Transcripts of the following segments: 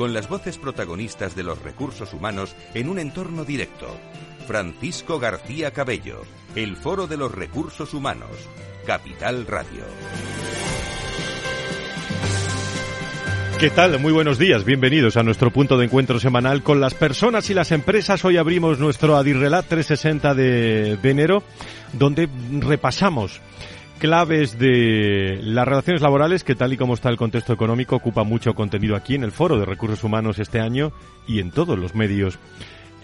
con las voces protagonistas de los recursos humanos en un entorno directo. Francisco García Cabello, el Foro de los Recursos Humanos, Capital Radio. ¿Qué tal? Muy buenos días. Bienvenidos a nuestro punto de encuentro semanal con las personas y las empresas. Hoy abrimos nuestro Adirrelat 360 de, de enero, donde repasamos claves de las relaciones laborales que tal y como está el contexto económico ocupa mucho contenido aquí en el Foro de Recursos Humanos este año y en todos los medios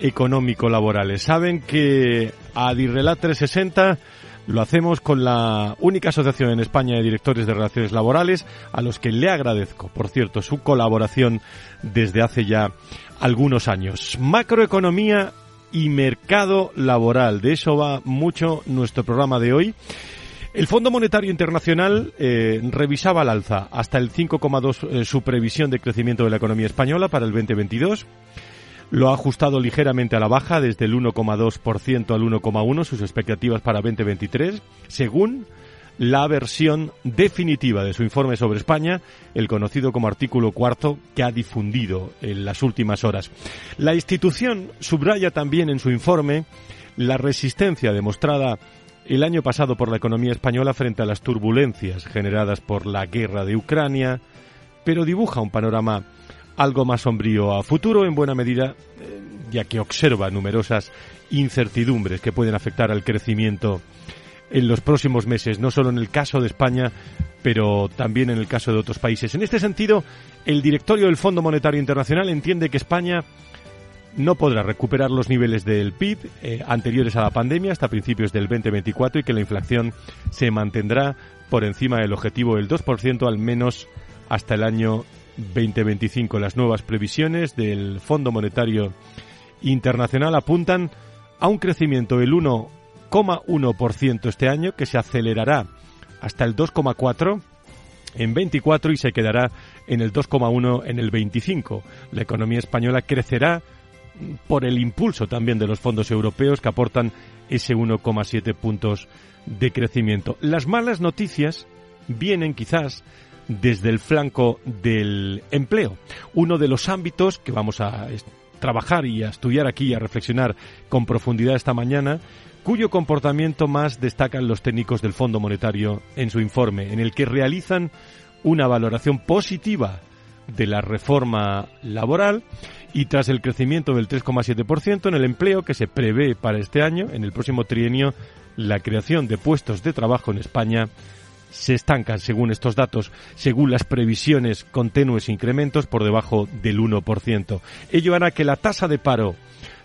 económico-laborales. Saben que Adirrelat 360 lo hacemos con la única asociación en España de directores de relaciones laborales, a los que le agradezco, por cierto, su colaboración desde hace ya algunos años. Macroeconomía y mercado laboral. De eso va mucho nuestro programa de hoy. El Fondo Monetario Internacional eh, revisaba al alza hasta el 5,2 eh, su previsión de crecimiento de la economía española para el 2022 lo ha ajustado ligeramente a la baja desde el 1,2% al 1,1% sus expectativas para 2023, según la versión definitiva de su informe sobre España, el conocido como artículo cuarto, que ha difundido en las últimas horas. La institución subraya también en su informe la resistencia demostrada el año pasado por la economía española frente a las turbulencias generadas por la guerra de Ucrania, pero dibuja un panorama algo más sombrío a futuro, en buena medida, eh, ya que observa numerosas incertidumbres que pueden afectar al crecimiento en los próximos meses, no solo en el caso de España, pero también en el caso de otros países. En este sentido, el directorio del Fondo Monetario Internacional entiende que España no podrá recuperar los niveles del PIB eh, anteriores a la pandemia hasta principios del 2024 y que la inflación se mantendrá por encima del objetivo del 2% al menos hasta el año 2025. Las nuevas previsiones del Fondo Monetario Internacional apuntan a un crecimiento del 1,1% este año que se acelerará hasta el 2,4 en 24 y se quedará en el 2,1 en el 25. La economía española crecerá por el impulso también de los fondos europeos que aportan ese 1,7 puntos de crecimiento. Las malas noticias vienen quizás desde el flanco del empleo. Uno de los ámbitos que vamos a trabajar y a estudiar aquí y a reflexionar con profundidad esta mañana, cuyo comportamiento más destacan los técnicos del Fondo Monetario en su informe, en el que realizan una valoración positiva de la reforma laboral y tras el crecimiento del 3,7% en el empleo que se prevé para este año, en el próximo trienio, la creación de puestos de trabajo en España se estancan, según estos datos, según las previsiones con tenues incrementos por debajo del 1%. Ello hará que la tasa de paro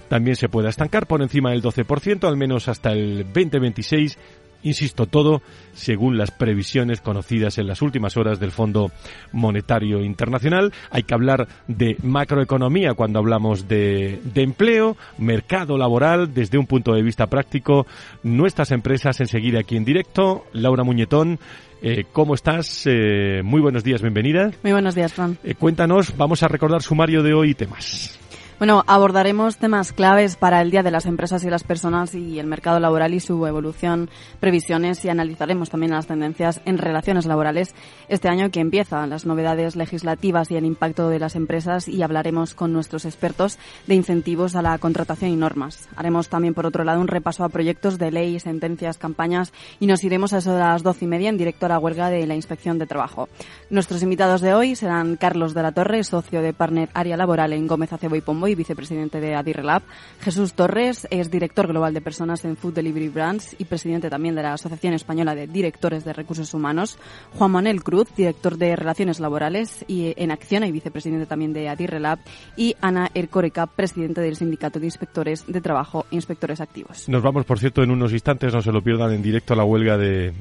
también se pueda estancar por encima del 12%, al menos hasta el 2026, Insisto, todo según las previsiones conocidas en las últimas horas del Fondo Monetario Internacional. Hay que hablar de macroeconomía cuando hablamos de, empleo, mercado laboral, desde un punto de vista práctico. Nuestras empresas enseguida aquí en directo. Laura Muñetón. Eh, ¿Cómo estás? Eh, muy buenos días, bienvenida. Muy buenos días, Fran. Eh, cuéntanos, vamos a recordar sumario de hoy y temas. Bueno, abordaremos temas claves para el Día de las Empresas y las Personas y el mercado laboral y su evolución, previsiones y analizaremos también las tendencias en relaciones laborales este año que empieza, las novedades legislativas y el impacto de las empresas y hablaremos con nuestros expertos de incentivos a la contratación y normas. Haremos también, por otro lado, un repaso a proyectos de ley, sentencias, campañas y nos iremos a eso de las doce y media en directo a la huelga de la Inspección de Trabajo. Nuestros invitados de hoy serán Carlos de la Torre, socio de Partner Área Laboral en Gómez Acebo y Pombo y vicepresidente de Adirrelab. Jesús Torres es director global de personas en Food Delivery Brands y presidente también de la Asociación Española de Directores de Recursos Humanos. Juan Manuel Cruz, director de Relaciones Laborales y en Acción y vicepresidente también de Adirrelab. Y Ana Ercoreca, presidente del Sindicato de Inspectores de Trabajo e Inspectores Activos. Nos vamos, por cierto, en unos instantes, no se lo pierdan en directo a la huelga de,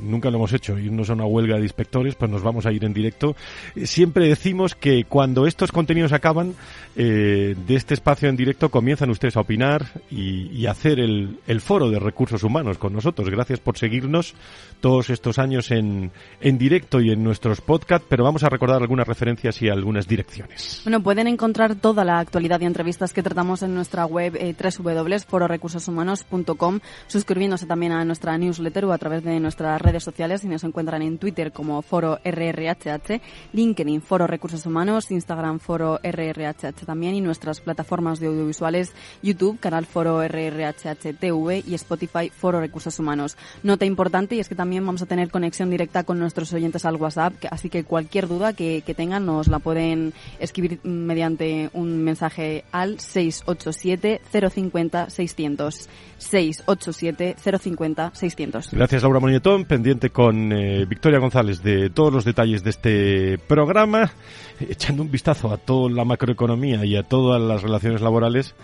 nunca lo hemos hecho, irnos a una huelga de inspectores, pues nos vamos a ir en directo. Siempre decimos que cuando estos contenidos acaban, eh, de, este espacio en directo comienzan ustedes a opinar y, hacer el, el, foro de recursos humanos con nosotros. Gracias por seguirnos todos estos años en, en directo y en nuestros podcasts, pero vamos a recordar algunas referencias y algunas direcciones. Bueno, pueden encontrar toda la actualidad y entrevistas que tratamos en nuestra web eh, www.fororecursoshumanos.com, suscribiéndose también a nuestra newsletter o a través de nuestras redes sociales y nos encuentran en Twitter como Foro RRHH, LinkedIn Foro Recursos Humanos, Instagram Foro RRHH también y nuestras plataformas de audiovisuales YouTube, canal Foro RRHH TV y Spotify Foro Recursos Humanos. Nota importante y es que también vamos a tener conexión directa con nuestros oyentes al WhatsApp, así que cualquier duda que, tengan nos la pueden escribir mediante un mensaje al 687 050 600. 687 050 600. Gracias Laura Moñetón, pendiente con eh, Victoria González de todos los detalles de este programa, echando un vistazo a toda la macroeconomía y a todas las relaciones laborales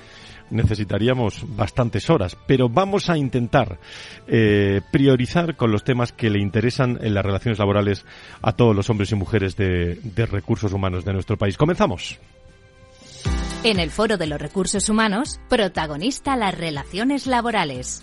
necesitaríamos bastantes horas, pero vamos a intentar eh, priorizar con los temas que le interesan en las relaciones laborales a todos los hombres y mujeres de, de recursos humanos de nuestro país. Comenzamos. En el Foro de los Recursos Humanos, protagonista las relaciones laborales.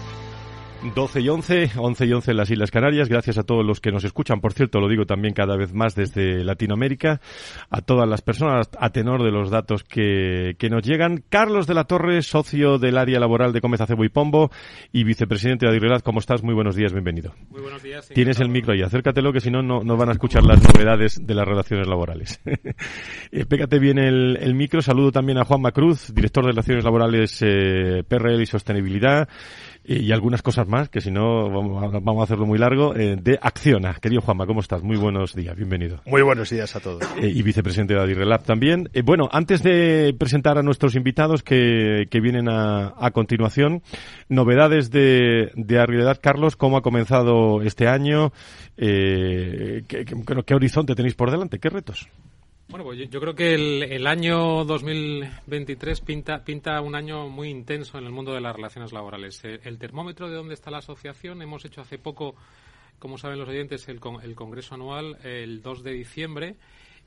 12 y 11, 11 y 11 en las Islas Canarias. Gracias a todos los que nos escuchan. Por cierto, lo digo también cada vez más desde Latinoamérica. A todas las personas, a tenor de los datos que, que nos llegan. Carlos de la Torre, socio del área laboral de Comeza Cebo y Pombo y vicepresidente de Adirrelat. ¿Cómo estás? Muy buenos días, bienvenido. Muy buenos días. Tienes el micro ahí, acércatelo que si no, no van a escuchar las novedades de las relaciones laborales. eh, pégate bien el, el, micro. Saludo también a Juan Macruz, director de Relaciones Laborales eh, PRL y Sostenibilidad y algunas cosas más, que si no vamos a hacerlo muy largo, eh, de Acciona. Querido Juanma, ¿cómo estás? Muy buenos días, bienvenido. Muy buenos días a todos. Eh, y vicepresidente de Adirrelab también. Eh, bueno, antes de presentar a nuestros invitados que, que vienen a, a continuación, novedades de, de. Carlos, ¿cómo ha comenzado este año? ¿qué, qué, qué horizonte tenéis por delante? ¿Qué retos? Bueno, pues yo creo que el, el, año 2023 pinta, pinta un año muy intenso en el mundo de las relaciones laborales. El, el termómetro de dónde está la asociación, hemos hecho hace poco, como saben los oyentes, el, el Congreso Anual el 2 de diciembre.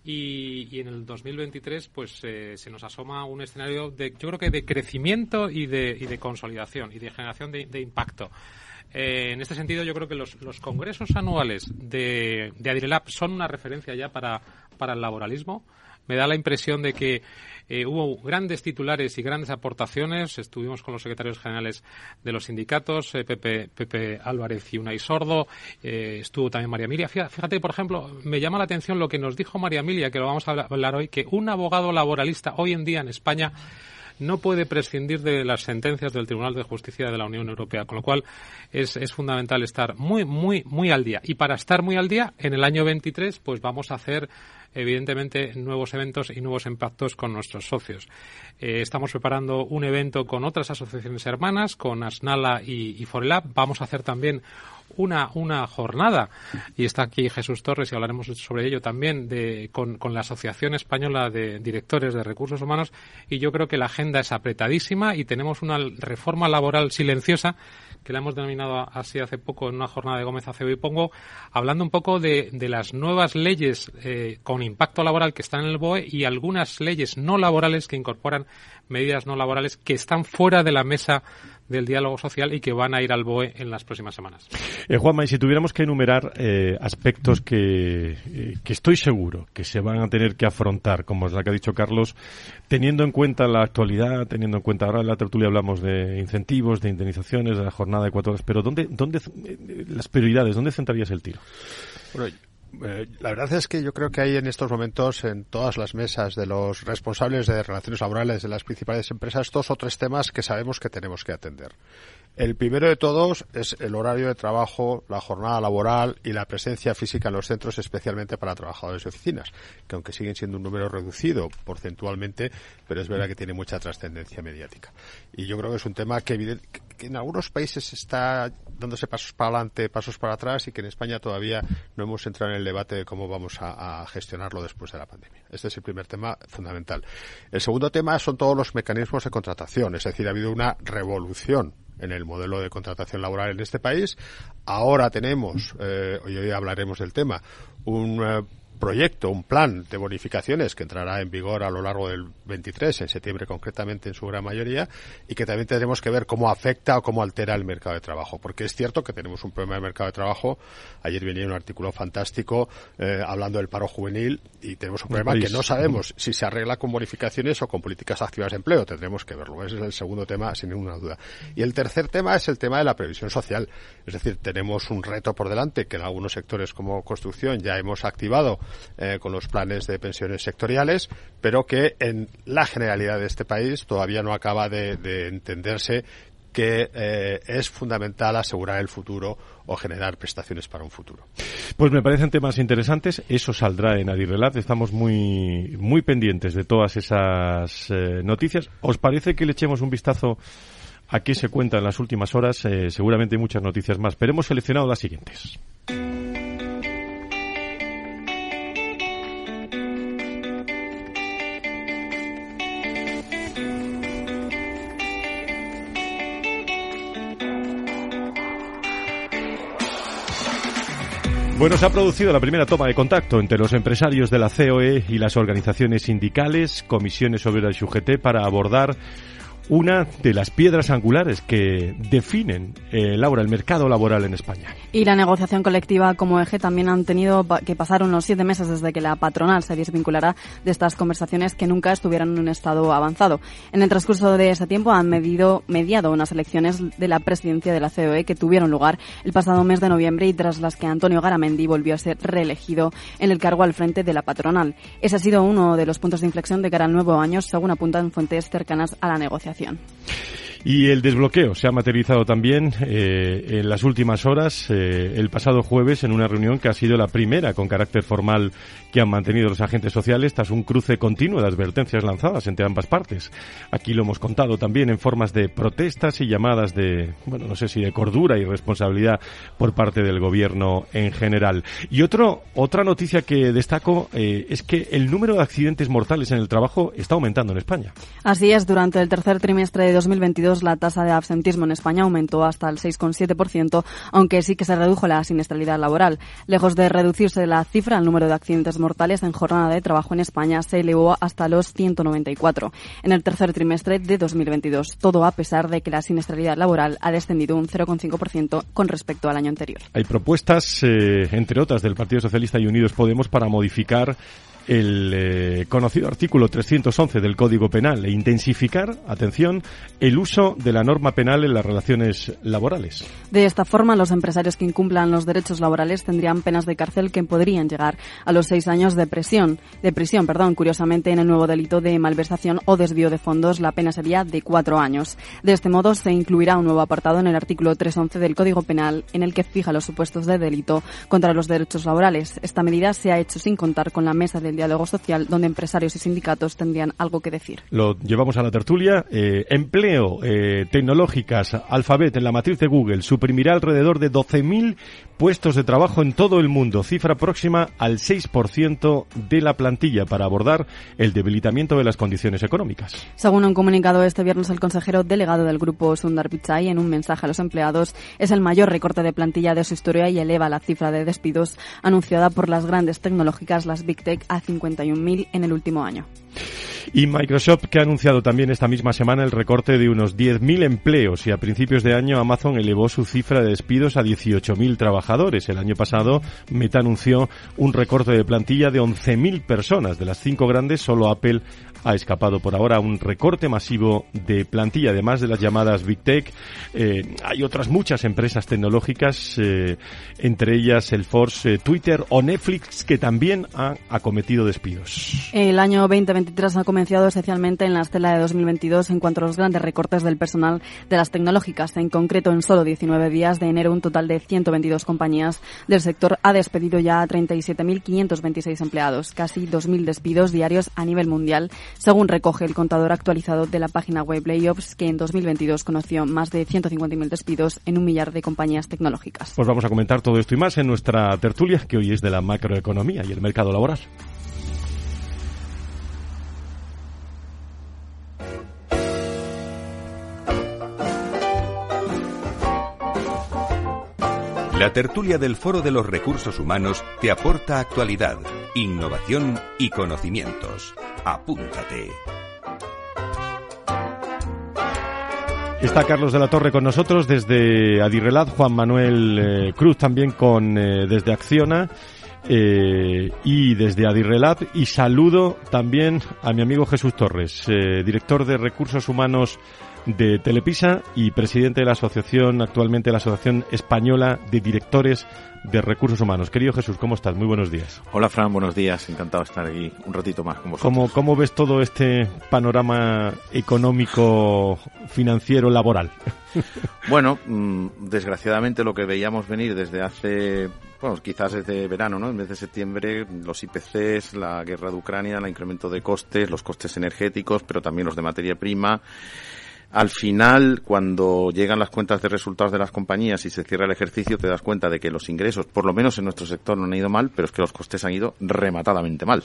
Y, en el 2023 pues eh, se nos asoma un escenario de yo creo que de crecimiento y de, y de consolidación y de generación de impacto. Eh, en este sentido, yo creo que los, los congresos anuales de, de Adirelab son una referencia ya para, para el laboralismo. Me da la impresión de que eh, hubo grandes titulares y grandes aportaciones. Estuvimos con los secretarios generales de los sindicatos, eh, Pepe, Pepe Álvarez y Unai Sordo. Eh, estuvo también María Emilia. Fíjate, por ejemplo, me llama la atención lo que nos dijo María Emilia, que lo vamos a hablar hoy, que un abogado laboralista hoy en día en España no puede prescindir de las sentencias del Tribunal de Justicia de la Unión Europea, con lo cual es, es, fundamental estar muy, muy, muy al día. Y para estar muy al día, en el año 23, pues vamos a hacer evidentemente nuevos eventos y nuevos impactos con nuestros socios. Eh, estamos preparando un evento con otras asociaciones hermanas, con Asnala y, Forelab. Vamos a hacer también una, una jornada, y está aquí Jesús Torres y hablaremos sobre ello también, de, con, con la Asociación Española de Directores de Recursos Humanos, y yo creo que la agenda es apretadísima y tenemos una reforma laboral silenciosa que la hemos denominado así hace poco en una jornada de Gómez Acebo y Pongo, hablando un poco de, de las nuevas leyes eh, con impacto laboral que están en el BOE y algunas leyes no laborales que incorporan medidas no laborales que están fuera de la mesa del diálogo social y que van a ir al BOE en las próximas semanas. Eh, Juanma, y si tuviéramos que enumerar eh, aspectos que, eh, que, estoy seguro que se van a tener que afrontar, como es la que ha dicho Carlos, teniendo en cuenta la actualidad, teniendo en cuenta ahora en la tertulia hablamos de incentivos, de indemnizaciones, de la jornada de cuatro horas, pero ¿dónde, dónde las prioridades, dónde centrarías el tiro? Bueno, eh, la verdad es que yo creo que hay en estos momentos en todas las mesas de los responsables de relaciones laborales de las principales empresas dos o tres temas que sabemos que tenemos que atender. El primero de todos es el horario de trabajo, la jornada laboral y la presencia física en los centros, especialmente para trabajadores de oficinas, que aunque siguen siendo un número reducido porcentualmente, pero es verdad que tiene mucha trascendencia mediática. Y yo creo que es un tema que, que en algunos países está dándose pasos para adelante, pasos para atrás y que en España todavía no hemos entrado en el debate de cómo vamos a, a gestionarlo después de la pandemia. Este es el primer tema fundamental. El segundo tema son todos los mecanismos de contratación, es decir, ha habido una revolución en el modelo de contratación laboral en este país. Ahora tenemos, eh, hoy hablaremos del tema, un eh, proyecto, un plan de bonificaciones que entrará en vigor a lo largo del 23, en septiembre concretamente en su gran mayoría, y que también tendremos que ver cómo afecta o cómo altera el mercado de trabajo. Porque es cierto que tenemos un problema de mercado de trabajo. Ayer venía un artículo fantástico eh, hablando del paro juvenil y tenemos un problema que no sabemos si se arregla con bonificaciones o con políticas activas de empleo. Tendremos que verlo. Ese es el segundo tema, sin ninguna duda. Y el tercer tema es el tema de la previsión social. Es decir, tenemos un reto por delante que en algunos sectores como construcción ya hemos activado eh, con los planes de pensiones sectoriales, pero que en la generalidad de este país todavía no acaba de, entenderse que eh, es fundamental asegurar el futuro o generar prestaciones para un futuro. Pues me parecen temas interesantes. Eso saldrá en Adirrelat. Estamos muy, muy pendientes de todas esas eh, noticias. ¿Os parece que le echemos un vistazo a qué se cuenta en las últimas horas? seguramente hay muchas noticias más, pero hemos seleccionado las siguientes. Bueno, se ha producido la primera toma de contacto entre los empresarios de la COE y las organizaciones sindicales, comisiones sobre el UGT, para abordar una de las piedras angulares que definen, eh, Laura, el mercado laboral en España. Y la negociación colectiva como eje también han tenido que pasar unos siete meses desde que la patronal se desvinculara de estas conversaciones que nunca estuvieran en un estado avanzado. En el transcurso de ese tiempo han medido, mediado unas elecciones de la presidencia de la COE que tuvieron lugar el pasado mes de noviembre y tras las que Antonio Garamendi volvió a ser reelegido en el cargo al frente de la patronal. Ese ha sido uno de los puntos de inflexión de cara al nuevo año, según apuntan fuentes cercanas a la negociación comunicación. Y el desbloqueo se ha materializado también eh, en las últimas horas, eh, el pasado jueves, en una reunión que ha sido la primera con carácter formal que han mantenido los agentes sociales tras un cruce continuo de advertencias lanzadas entre ambas partes. Aquí lo hemos contado también en formas de protestas y llamadas de, bueno, no sé si de cordura y responsabilidad por parte del gobierno en general. Y otro, otra noticia que destaco eh, es que el número de accidentes mortales en el trabajo está aumentando en España. Así es, durante el tercer trimestre de 2022 la tasa de absentismo en España aumentó hasta el 6,7%, aunque sí que se redujo la siniestralidad laboral. Lejos de reducirse la cifra, el número de accidentes mortales en jornada de trabajo en España se elevó hasta los 194 en el tercer trimestre de 2022, todo a pesar de que la siniestralidad laboral ha descendido un 0,5% con respecto al año anterior. Hay propuestas, eh, entre otras, del Partido Socialista y Unidos Podemos para modificar el eh, conocido artículo 311 del Código Penal e intensificar, atención, el uso de la norma penal en las relaciones laborales. De esta forma, los empresarios que incumplan los derechos laborales tendrían penas de cárcel que podrían llegar a los seis años de prisión. De prisión, perdón. Curiosamente, en el nuevo delito de malversación o desvío de fondos, la pena sería de cuatro años. De este modo, se incluirá un nuevo apartado en el artículo 311 del Código Penal en el que fija los supuestos de delito contra los derechos laborales. Esta medida se ha hecho sin contar con la mesa del diálogo social donde empresarios y sindicatos tendrían algo que decir. Lo llevamos a la tertulia. Eh, empleo, eh, tecnológicas, Alphabet en la matriz de Google suprimirá alrededor de 12.000 puestos de trabajo en todo el mundo, cifra próxima al 6% de la plantilla para abordar el debilitamiento de las condiciones económicas. Según un comunicado este viernes, el consejero delegado del grupo Sundar Pichai en un mensaje a los empleados es el mayor recorte de plantilla de su historia y eleva la cifra de despidos anunciada por las grandes tecnológicas, las Big Tech, a 51.000 en el último año. Y Microsoft, que ha anunciado también esta misma semana el recorte de unos 10.000 empleos y a principios de año Amazon elevó su cifra de despidos a 18.000 trabajadores. El año pasado Meta anunció un recorte de plantilla de 11.000 personas. De las cinco grandes, solo Apple ha escapado por ahora un recorte masivo de plantilla. Además de las llamadas Big Tech, eh, hay otras muchas empresas tecnológicas, eh, entre ellas el Force, eh, Twitter o Netflix, que también han acometido despidos. El año 2023 ha convencido especialmente en la estela de 2022 en cuanto a los grandes recortes del personal de las tecnológicas. En concreto, en solo 19 días de enero, un total de 122 compañías del sector ha despedido ya a 37.526 empleados, casi 2.000 despidos diarios a nivel mundial, según recoge el contador actualizado de la página web Layoffs, que en 2022 conoció más de 150.000 despidos en un millar de compañías tecnológicas. Pues vamos a comentar todo esto y más en nuestra tertulia, que hoy es de la macroeconomía y el mercado laboral. La tertulia del Foro de los Recursos Humanos te aporta actualidad, innovación y conocimientos. Apúntate. Está Carlos de la Torre con nosotros desde Adirrelat, Juan Manuel eh, Cruz también con eh, desde Acciona eh, y desde Adirrelat y saludo también a mi amigo Jesús Torres, director de Recursos Humanos de Telepisa y presidente de la asociación, actualmente la Asociación Española de Directores de Recursos Humanos. Querido Jesús, ¿cómo estás? Muy buenos días. Hola Fran, buenos días. Encantado de estar aquí un ratito más con vosotros. ¿Cómo, cómo ves todo este panorama económico, financiero, laboral? Bueno, mm, desgraciadamente lo que veíamos venir desde hace, bueno, quizás desde verano, ¿no? En vez de septiembre, los IPCs, la guerra de Ucrania, el incremento de costes, los costes energéticos, pero también los de materia prima al final, cuando llegan las cuentas de resultados de las compañías y se cierra el ejercicio, te das cuenta de que los ingresos, por lo menos en nuestro sector, no han ido mal, pero es que los costes han ido rematadamente mal.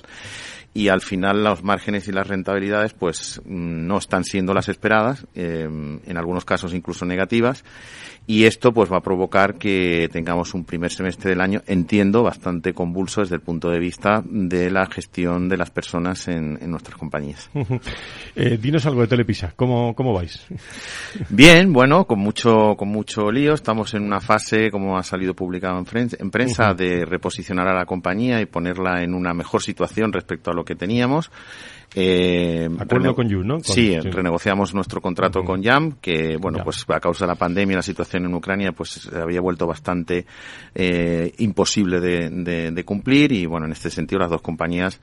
Y al final los márgenes y las rentabilidades, pues no están siendo las esperadas, eh, en algunos casos incluso negativas, y esto pues va a provocar que tengamos un primer semestre del año, entiendo, bastante convulso desde el punto de vista de la gestión de las personas en, nuestras compañías. eh, dinos algo de Telepisa, ¿cómo, cómo vais? Bien, bueno, con mucho, con mucho lío. Estamos en una fase, como ha salido publicado en, prensa, de reposicionar a la compañía y ponerla en una mejor situación respecto a lo que teníamos. Eh, Acuerdo con You, ¿no? sí, renegociamos nuestro contrato con Jam, que, bueno, pues a causa de la pandemia y la situación en Ucrania, pues se había vuelto bastante eh, imposible de, de, cumplir y, bueno, en este sentido las dos compañías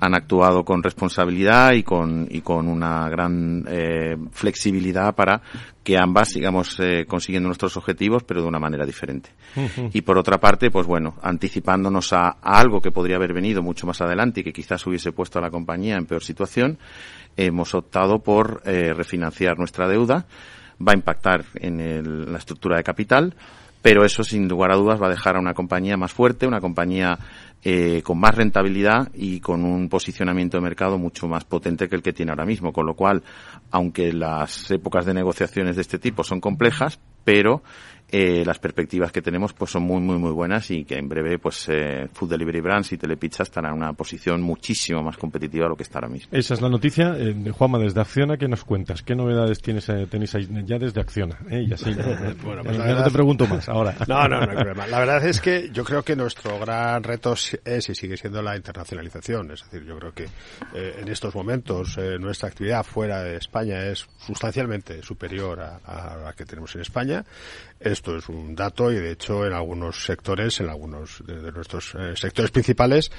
han actuado con responsabilidad y con, y con una gran eh, flexibilidad para que ambas sigamos eh, consiguiendo nuestros objetivos, pero de una manera diferente. Y por otra parte, pues bueno, anticipándonos a, algo que podría haber venido mucho más adelante y que quizás hubiese puesto a la compañía en peor situación, hemos optado por eh, refinanciar nuestra deuda. Va a impactar en la estructura de capital, pero eso sin lugar a dudas va a dejar a una compañía más fuerte, una compañía eh, con más rentabilidad y con un posicionamiento de mercado mucho más potente que el que tiene ahora mismo. Con lo cual, aunque las épocas de negociaciones de este tipo son complejas, pero eh, las perspectivas que tenemos pues son muy muy muy buenas y que en breve pues eh, Food Delivery Brands y Telepizza estarán en una posición muchísimo más competitiva de lo que está ahora mismo. Esa es la noticia. Eh, Juanma, desde Acciona, ¿qué nos cuentas? ¿Qué novedades tienes, eh, tenéis ahí ya desde Acciona? Eh, y así, bueno, pues no te pregunto más ahora. No, no, no hay problema. La verdad es que yo creo que nuestro gran reto es y sigue siendo la internacionalización. Es decir, yo creo que en estos momentos nuestra actividad fuera de España es sustancialmente superior a, a la que tenemos en España. Esto es un dato y de hecho en algunos sectores, en algunos de, nuestros eh, sectores principales,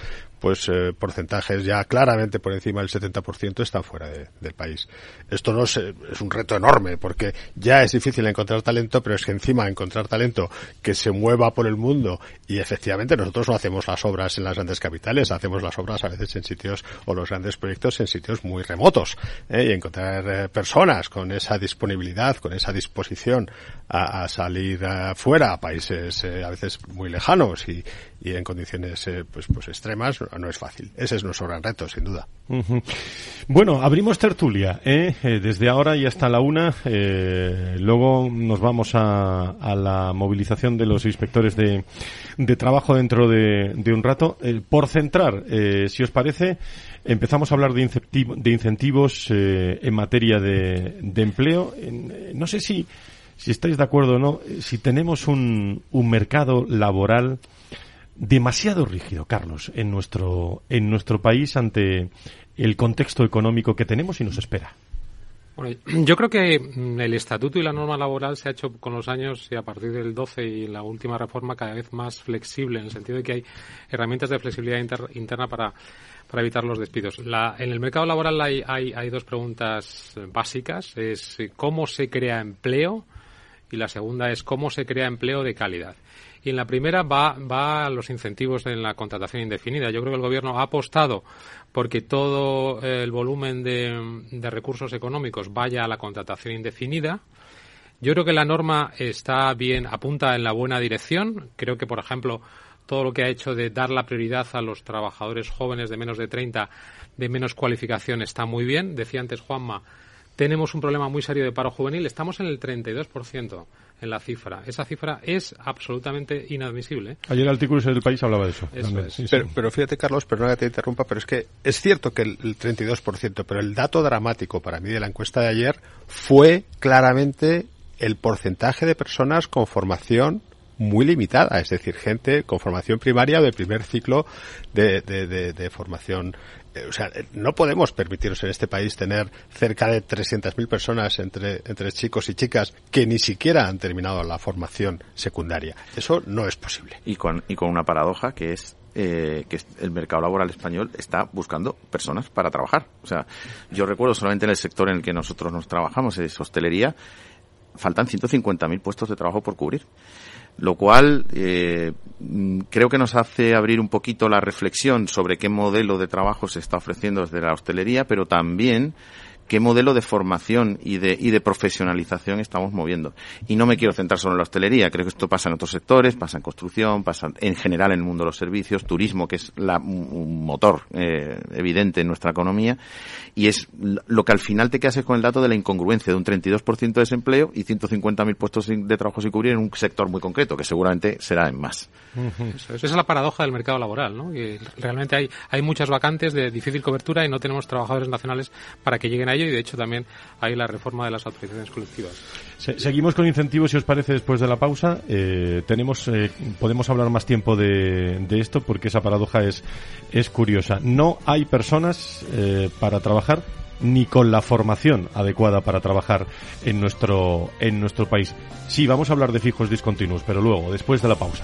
pues eh, porcentajes ya claramente por encima del 70% están fuera del país. Esto no es, es, un reto enorme porque ya es difícil encontrar talento, pero es que encima encontrar talento que se mueva por el mundo y efectivamente nosotros no hacemos las obras en las grandes capitales, hacemos las obras a veces en sitios o los grandes proyectos en sitios muy remotos ¿eh? y encontrar personas con esa disponibilidad, con esa disposición a, a salir salir fuera a países eh, a veces muy lejanos y, y en condiciones eh, pues, pues extremas no es fácil. Ese es nuestro gran reto, sin duda. Bueno, abrimos tertulia ¿eh? desde ahora y hasta la una. luego nos vamos a, a, la movilización de los inspectores de, de trabajo dentro de, de un rato. por centrar, si os parece, empezamos a hablar de, de incentivos en materia de, de empleo. no sé si si estáis de acuerdo o no, si tenemos un, un mercado laboral demasiado rígido, Carlos, en nuestro, en nuestro país ante el contexto económico que tenemos y nos espera. Bueno, yo creo que mm, el estatuto y la norma laboral se ha hecho con los años y a partir del 12 y la última reforma cada vez más flexible en el sentido de que hay herramientas de flexibilidad interna para para evitar los despidos. La, en el mercado laboral hay, hay, hay dos preguntas básicas. Es cómo se crea empleo y la segunda es cómo se crea empleo de calidad. Y en la primera va, va los incentivos en la contratación indefinida. Yo creo que el Gobierno ha apostado porque todo el volumen de, de recursos económicos vaya a la contratación indefinida. Yo creo que la norma está bien, apunta en la buena dirección. Creo que, por ejemplo, todo lo que ha hecho de dar la prioridad a los trabajadores jóvenes de menos de 30, de menos cualificación, está muy bien. Decía antes Juanma, tenemos un problema muy serio de paro juvenil. Estamos en el 32% en la cifra. Esa cifra es absolutamente inadmisible. Ayer el artículo del País hablaba de eso. pero, fíjate, Carlos, perdona que te interrumpa, pero es que es cierto que el, el 32%, pero el dato dramático para mí de la encuesta de ayer fue claramente el porcentaje de personas con formación muy limitada, es decir, gente con formación primaria o de primer ciclo de, de, formación. Eh, o sea, no podemos permitirnos en este país tener cerca de 300.000 personas entre, entre chicos y chicas que ni siquiera han terminado la formación secundaria. Eso no es posible. Y con, y con una paradoja que es eh, que el mercado laboral español está buscando personas para trabajar. O sea, yo recuerdo solamente en el sector en el que nosotros nos trabajamos, es hostelería, faltan 150.000 puestos de trabajo por cubrir lo cual eh, creo que nos hace abrir un poquito la reflexión sobre qué modelo de trabajo se está ofreciendo desde la hostelería, pero también qué modelo de formación y de, y de profesionalización estamos moviendo. Y no me quiero centrar solo en la hostelería, creo que esto pasa en otros sectores, pasa en construcción, pasa en general en el mundo de los servicios, turismo, que es la, un motor eh, evidente en nuestra economía, y es lo que al final te quedas con el dato de la incongruencia de un 32% de desempleo y 150.000 puestos de trabajo sin cubrir en un sector muy concreto, que seguramente será en más. Esa es la paradoja del mercado laboral, ¿no? Que realmente hay, hay muchas vacantes de difícil cobertura y no tenemos trabajadores nacionales para que lleguen a y de hecho también hay la reforma de las autorizaciones colectivas. seguimos con incentivos, si os parece, después de la pausa. Eh, tenemos, eh, podemos hablar más tiempo de, esto porque esa paradoja es, es curiosa. No hay personas eh, para trabajar ni con la formación adecuada para trabajar en nuestro, en nuestro país. Sí, vamos a hablar de fijos discontinuos, pero luego, después de la pausa.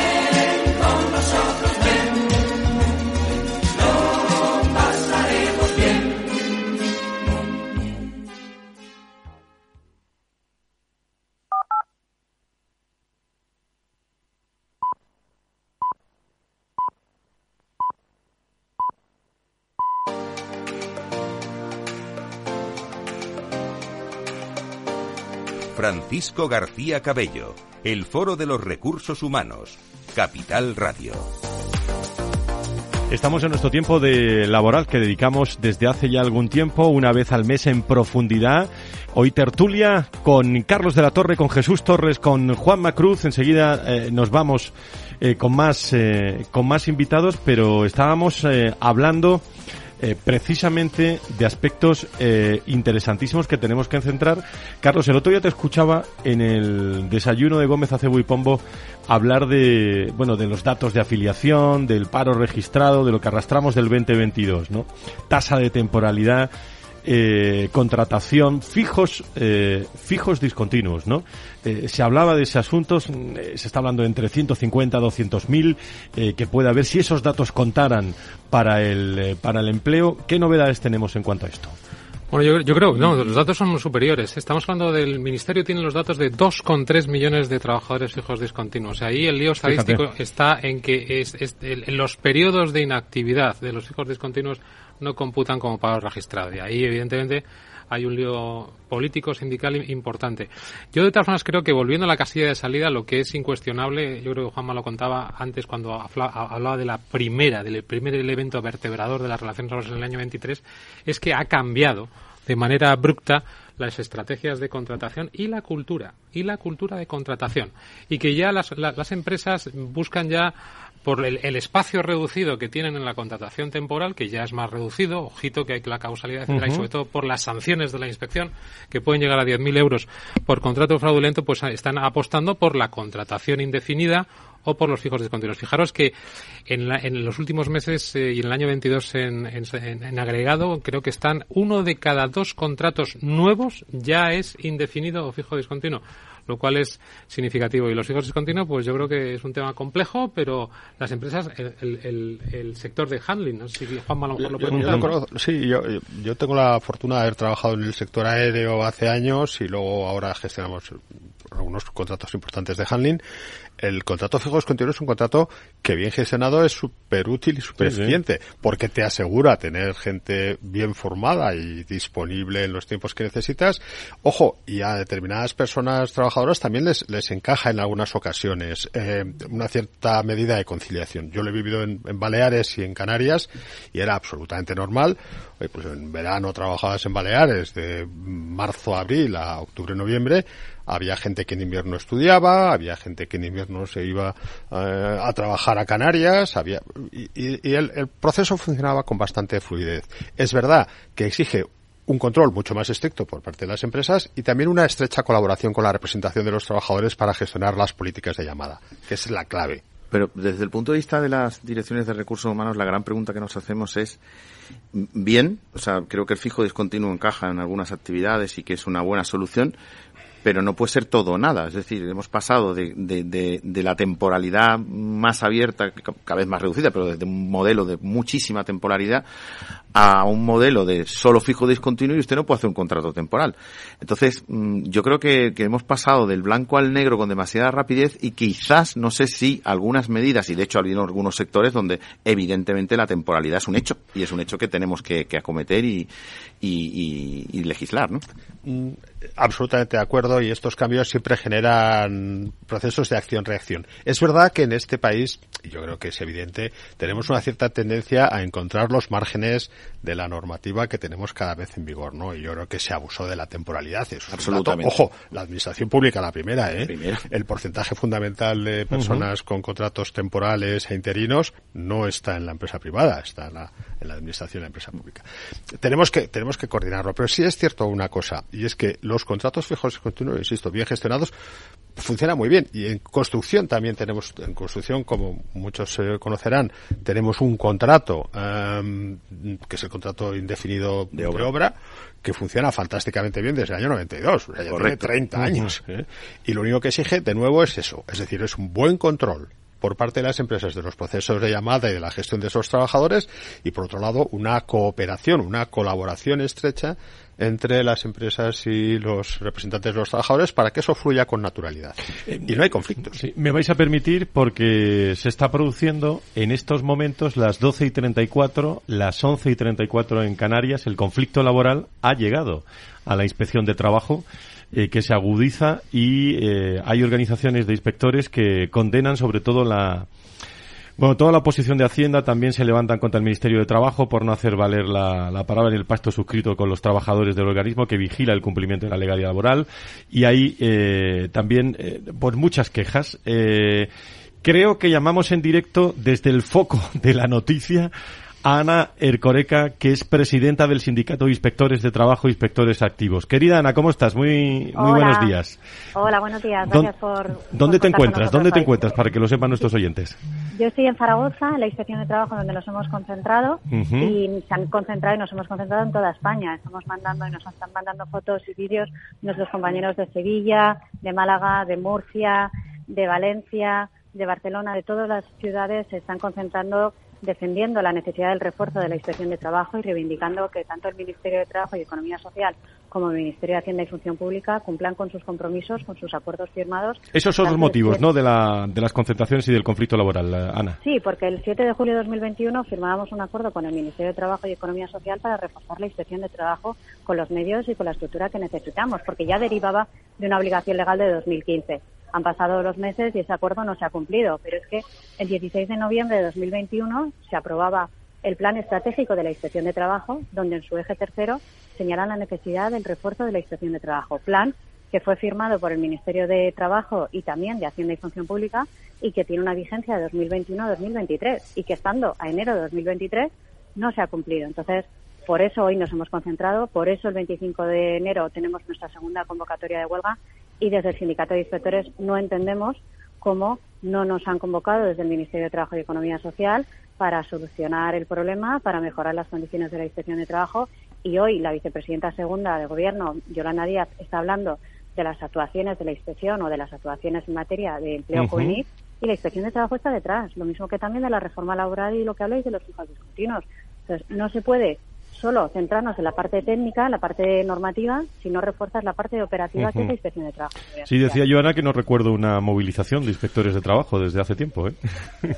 Francisco García Cabello, el Foro de los Recursos Humanos, Capital Radio. Estamos en nuestro tiempo de laboral que dedicamos desde hace ya algún tiempo, una vez al mes en profundidad. Hoy tertulia con Carlos de la Torre, con Jesús Torres, con Juan Macruz. Enseguida eh, nos vamos eh, con más eh, con más invitados, pero estábamos hablando eh, precisamente de aspectos eh, interesantísimos que tenemos que centrar. Carlos, el otro día te escuchaba en el desayuno de Gómez Acebo y Pombo hablar de, bueno, de los datos de afiliación, del paro registrado, de lo que arrastramos del 2022, ¿no? Tasa de temporalidad eh, contratación fijos eh, fijos discontinuos no eh, se hablaba de ese asunto eh, se está hablando de entre 150 200 mil que puede haber si esos datos contaran para el para el empleo qué novedades tenemos en cuanto a esto bueno, yo, yo creo, no, los datos son superiores. Estamos hablando del Ministerio tiene los datos de 2,3 millones de trabajadores fijos discontinuos. Ahí el lío estadístico está en que es, es en los periodos de inactividad de los fijos discontinuos no computan como paro registrado. Y ahí, evidentemente, hay un lío político, sindical importante. Yo, de todas formas, creo que volviendo a la casilla de salida, lo que es incuestionable, yo creo que Juanma lo contaba antes cuando hablaba de la primera, del primer elemento vertebrador de las relaciones laborales en el año 23, es que ha cambiado de manera abrupta las estrategias de contratación y la cultura, y la cultura de contratación. Y que ya las, las empresas buscan ya por el, espacio reducido que tienen en la contratación temporal, que ya es más reducido, ojito que hay la causalidad, etcétera, y sobre todo por las sanciones de la inspección, que pueden llegar a 10.000 euros por contrato fraudulento, pues están apostando por la contratación indefinida o por los fijos discontinuos. Fijaros que en, en los últimos meses eh, y en el año 22 en, en, en, agregado, creo que están uno de cada dos contratos nuevos ya es indefinido o fijo discontinuo lo cual es significativo. Y los fijos discontinuos, pues yo creo que es un tema complejo, pero las empresas, el, el, sector de handling, no sé si Juanma lo, lo puede yo, Sí, yo, yo tengo la fortuna de haber trabajado en el sector aéreo hace años y luego ahora gestionamos algunos contratos importantes de handling el contrato fijo discontinuo es un contrato que bien gestionado es súper útil y súper eficiente, porque te asegura tener gente bien formada y disponible en los tiempos que necesitas. Ojo, y a determinadas personas trabajadoras también les, les encaja en algunas ocasiones eh, una cierta medida de conciliación. Yo lo he vivido en, en Baleares y en Canarias y era absolutamente normal. Pues en verano trabajabas en Baleares de marzo a abril a octubre noviembre había gente que en invierno estudiaba, había gente que en invierno se iba eh, a trabajar a Canarias, había, y, el, el proceso funcionaba con bastante fluidez. Es verdad que exige un control mucho más estricto por parte de las empresas y también una estrecha colaboración con la representación de los trabajadores para gestionar las políticas de llamada, que es la clave. Pero desde el punto de vista de las direcciones de recursos humanos, la gran pregunta que nos hacemos es, bien, o sea, creo que el fijo discontinuo encaja en algunas actividades y que es una buena solución, pero no puede ser todo o nada. Es decir, hemos pasado de, de, de, la temporalidad más abierta, cada vez más reducida, pero desde un modelo de muchísima temporalidad a un modelo de solo fijo discontinuo y usted no puede hacer un contrato temporal. Entonces, mm, yo creo que, que hemos pasado del blanco al negro con demasiada rapidez y quizás, no sé si algunas medidas, y de hecho ha habido algunos sectores donde evidentemente la temporalidad es un hecho y es un hecho que tenemos que, que acometer y, y, y legislar, ¿no? Mm, absolutamente de acuerdo y estos cambios siempre generan procesos de acción-reacción. Es verdad que en este país, y yo creo que es evidente, tenemos una cierta tendencia a encontrar los márgenes de la normativa que tenemos cada vez en vigor, ¿no? Y yo creo que se abusó de la temporalidad. Absolutamente. Ojo, la administración pública, la primera, ¿eh? El porcentaje fundamental de personas con contratos temporales e interinos no está en la empresa privada, está en la, en la administración de la empresa pública. Tenemos que, tenemos que coordinarlo, pero sí es cierto una cosa, y es que los contratos fijos continuos, insisto, bien gestionados, funciona muy bien. Y en construcción también tenemos, en construcción, como muchos conocerán, tenemos un contrato, um, que es el contrato indefinido de obra. que funciona fantásticamente bien desde el año 92, o sea, ya tiene 30 años. ¿eh? Y lo único que exige, de nuevo, es eso, es decir, es un buen control por parte de las empresas de los procesos de llamada y de la gestión de esos trabajadores y por otro lado una cooperación, una colaboración estrecha entre las empresas y los representantes de los trabajadores para que eso fluya con naturalidad. Y no hay conflictos. Sí, me vais a permitir porque se está produciendo en estos momentos las 12 y 34, las 11 y 34 en Canarias, el conflicto laboral ha llegado a la inspección de trabajo eh, que se agudiza y eh, hay organizaciones de inspectores que condenan sobre todo la bueno, toda la oposición de Hacienda también se levantan contra el Ministerio de Trabajo por no hacer valer la, la palabra en el pacto suscrito con los trabajadores del organismo que vigila el cumplimiento de la legalidad laboral. Y hay eh, también eh, pues muchas quejas. Eh, creo que llamamos en directo desde el foco de la noticia Ana Ercoreca, que es presidenta del Sindicato de Inspectores de Trabajo e Inspectores Activos. Querida Ana, ¿cómo estás? Muy, muy buenos días. Hola, buenos días. Gracias por. ¿Dónde te encuentras? ¿Dónde te encuentras para que lo sepan nuestros oyentes? Yo estoy en Zaragoza, en la inspección de trabajo donde nos hemos concentrado y se han concentrado y nos hemos concentrado en toda España. Estamos mandando y nos están mandando fotos y vídeos nuestros compañeros de Sevilla, de Málaga, de Murcia, de Valencia, de Barcelona, de todas las ciudades se están concentrando defendiendo la necesidad del refuerzo de la inspección de trabajo y reivindicando que tanto el Ministerio de Trabajo y Economía Social como el Ministerio de Hacienda y Función Pública cumplan con sus compromisos, con sus acuerdos firmados. Esos son los motivos, ¿no? De, la, de las concentraciones y del conflicto laboral, eh, Ana. Sí, porque el 7 de julio de 2021 firmábamos un acuerdo con el Ministerio de Trabajo y Economía Social para reforzar la inspección de trabajo con los medios y con la estructura que necesitamos, porque ya derivaba de una obligación legal de 2015. Han pasado los meses y ese acuerdo no se ha cumplido, pero es que el 16 de noviembre de 2021 se aprobaba el Plan Estratégico de la Inspección de Trabajo, donde en su eje tercero señalan la necesidad del refuerzo de la Inspección de Trabajo. Plan que fue firmado por el Ministerio de Trabajo y también de Hacienda y Función Pública y que tiene una vigencia de 2021 a 2023 y que estando a enero de 2023 no se ha cumplido. Entonces, por eso hoy nos hemos concentrado, por eso el 25 de enero tenemos nuestra segunda convocatoria de huelga y desde el Sindicato de Inspectores no entendemos cómo no nos han convocado desde el Ministerio de Trabajo y Economía Social para solucionar el problema, para mejorar las condiciones de la inspección de trabajo. Y hoy la vicepresidenta segunda de Gobierno, Yolanda Díaz, está hablando de las actuaciones de la inspección o de las actuaciones en materia de empleo juvenil y la inspección de trabajo está detrás, lo mismo que también de la reforma laboral y lo que habláis de los fijos discontinuos. Entonces, no se puede solo centrarnos en la parte técnica, la parte normativa, si no refuerzas la parte operativa que es la inspección de trabajo. Sí, decía yo, Ana, que no recuerdo una movilización de inspectores de trabajo desde hace tiempo, ¿eh?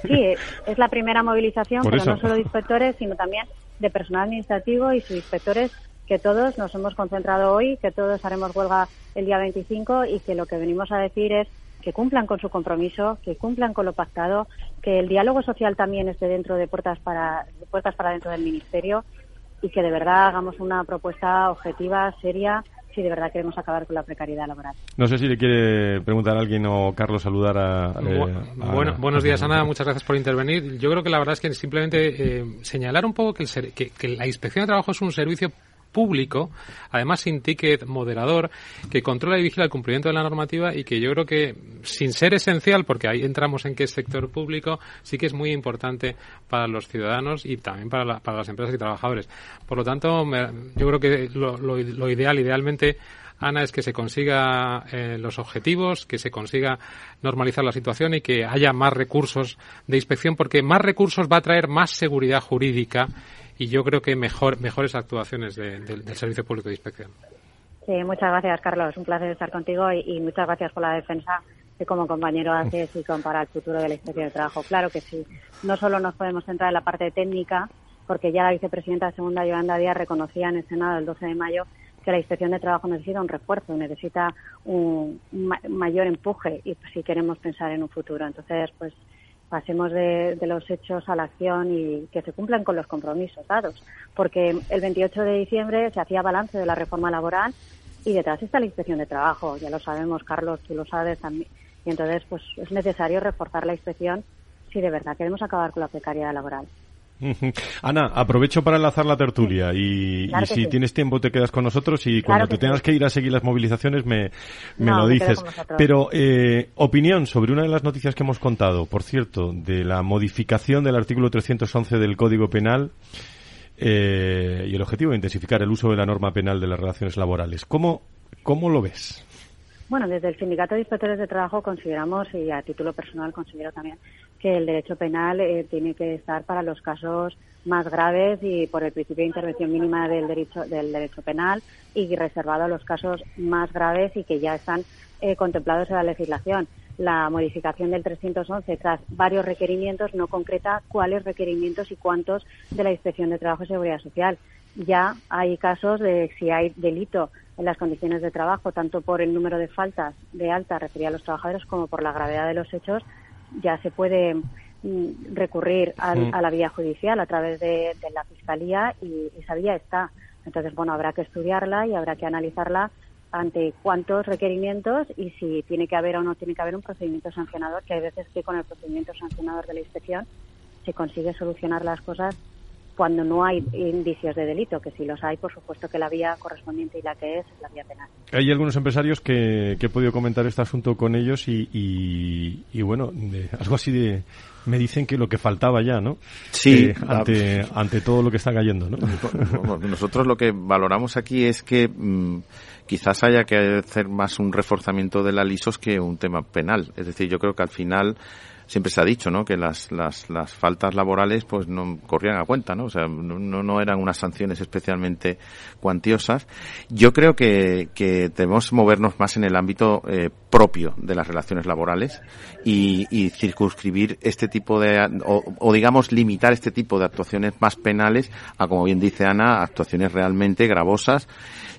Sí, es la primera movilización, pero no solo de inspectores, sino también de personal administrativo y subinspectores que todos nos hemos concentrado hoy, que todos haremos huelga el día 25 y que lo que venimos a decir es que cumplan con su compromiso, que cumplan con lo pactado, que el diálogo social también esté dentro de puertas para de puertas para dentro del ministerio y que de verdad hagamos una propuesta objetiva, seria, si de verdad queremos acabar con la precariedad laboral. No sé si le quiere preguntar a alguien o Carlos saludar a... eh, a- bueno, buenos días, Ana. Muchas gracias por intervenir. Yo creo que la verdad es que simplemente eh, señalar un poco que, el ser- que- que la inspección de trabajo es un servicio público, además sin ticket moderador, que controla y vigila el cumplimiento de la normativa y que yo creo que, sin ser esencial, porque ahí entramos en que es sector público, sí que es muy importante para los ciudadanos y también para, la- para las empresas y trabajadores. Por lo tanto, me- yo creo que lo, lo- lo ideal, idealmente, Ana, es que se consiga eh, los objetivos, que se consiga normalizar la situación y que haya más recursos de inspección, porque más recursos va a traer más seguridad jurídica y yo creo que mejor, mejores actuaciones de- del- del Servicio Público de Inspección. Sí, muchas gracias, Carlos. Un placer estar contigo y, muchas gracias por la defensa que como compañero haces y con para el futuro de la inspección de trabajo. Claro que sí. No solo nos podemos centrar en la parte técnica, porque ya la vicepresidenta segunda, Yolanda Díaz, reconocía en el Senado el 12 de mayo que la inspección de trabajo necesita un refuerzo, necesita un ma- mayor empuje y si queremos pensar en un futuro. Entonces, pues pasemos de, los hechos a la acción y que se cumplan con los compromisos dados. Porque el 28 de diciembre se hacía balance de la reforma laboral y detrás está la inspección de trabajo. Ya lo sabemos, Carlos, tú lo sabes también. Y entonces, pues es necesario reforzar la inspección si de verdad queremos acabar con la precariedad laboral. Ana, aprovecho para enlazar la tertulia y, Claro y que si sí. tienes tiempo te quedas con nosotros y cuando te tengas sí. que ir a seguir las movilizaciones me, me No, lo dices. Pero eh, opinión sobre una de las noticias que hemos contado, por cierto, de la modificación del artículo 311 del Código Penal eh, y el objetivo de intensificar el uso de la norma penal de las relaciones laborales. ¿Cómo, cómo lo ves? Bueno, desde el Sindicato de Inspectores de Trabajo consideramos, y a título personal considero también, que el derecho penal eh, tiene que estar para los casos más graves y por el principio de intervención mínima del derecho, del derecho penal y reservado a los casos más graves y que ya están eh, contemplados en la legislación. La modificación del 311 tras varios requerimientos no concreta cuáles requerimientos y cuántos de la Inspección de Trabajo y Seguridad Social. Ya hay casos de si hay delito en las condiciones de trabajo, tanto por el número de faltas de alta referida a los trabajadores como por la gravedad de los hechos, ya se puede mm, recurrir a la vía judicial a través de, la Fiscalía y esa vía está. Entonces, bueno, habrá que estudiarla y habrá que analizarla ante cuántos requerimientos y si tiene que haber o no tiene que haber un procedimiento sancionador, que hay veces que con el procedimiento sancionador de la inspección se consigue solucionar las cosas cuando no hay indicios de delito, que si los hay, por supuesto que la vía correspondiente y la que es es la vía penal. Hay algunos empresarios que, he podido comentar este asunto con ellos y, y, bueno, algo así de... Me dicen que lo que faltaba ya, ¿no? Sí. Eh, ante, ante todo lo que está cayendo, ¿no? Nosotros lo que valoramos aquí es que mm, quizás haya que hacer más un reforzamiento de la LISOS que un tema penal. Es decir, yo creo que al final siempre se ha dicho, ¿no? Que las, las, las faltas laborales pues no corrían a cuenta, ¿no? O sea, no, no eran unas sanciones especialmente cuantiosas. Yo creo que, que debemos movernos más en el ámbito eh, propio de las relaciones laborales y, y circunscribir este tipo de, o, o, digamos limitar este tipo de actuaciones más penales a, como bien dice Ana, actuaciones realmente gravosas,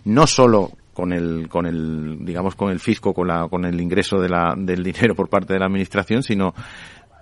no solo con el, con el, digamos, con el fisco, con la, con el ingreso de la, del dinero por parte de la administración, sino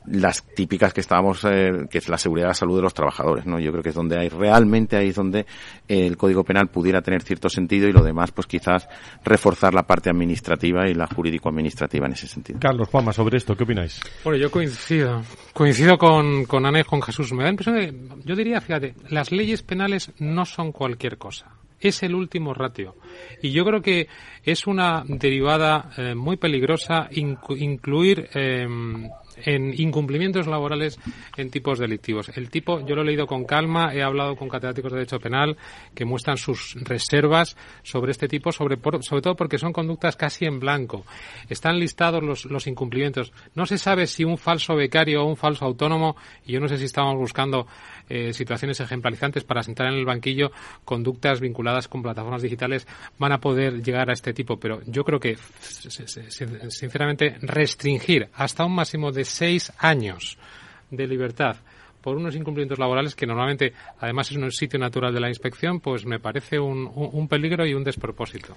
las típicas que estábamos, eh, que es la seguridad y la salud de los trabajadores, ¿no? Yo creo que es donde hay, realmente ahí es donde el Código Penal pudiera tener cierto sentido y lo demás, pues quizás reforzar la parte administrativa y la jurídico-administrativa en ese sentido. Carlos, Juanma, sobre esto, ¿qué opináis? Bueno, yo coincido. Coincido con, con Ana y con Jesús. Me da impresión de, yo diría, fíjate, las leyes penales no son cualquier cosa es el último ratio. Y yo creo que es una derivada eh, muy peligrosa incluir em, en incumplimientos laborales en tipos delictivos. El tipo, yo lo he leído con calma, he hablado con catedráticos de Derecho Penal que muestran sus reservas sobre este tipo, sobre, sobre todo porque son conductas casi en blanco. Están listados los, los incumplimientos. No se sabe si un falso becario o un falso autónomo, y yo no sé si estamos buscando eh, situaciones ejemplarizantes para sentar en el banquillo conductas vinculadas con plataformas digitales van a poder llegar a este tipo. Pero yo creo que, sinceramente, restringir hasta un máximo de seis años de libertad por unos incumplimientos laborales que normalmente, además, es un sitio natural de la inspección, pues me parece un, un peligro y un despropósito.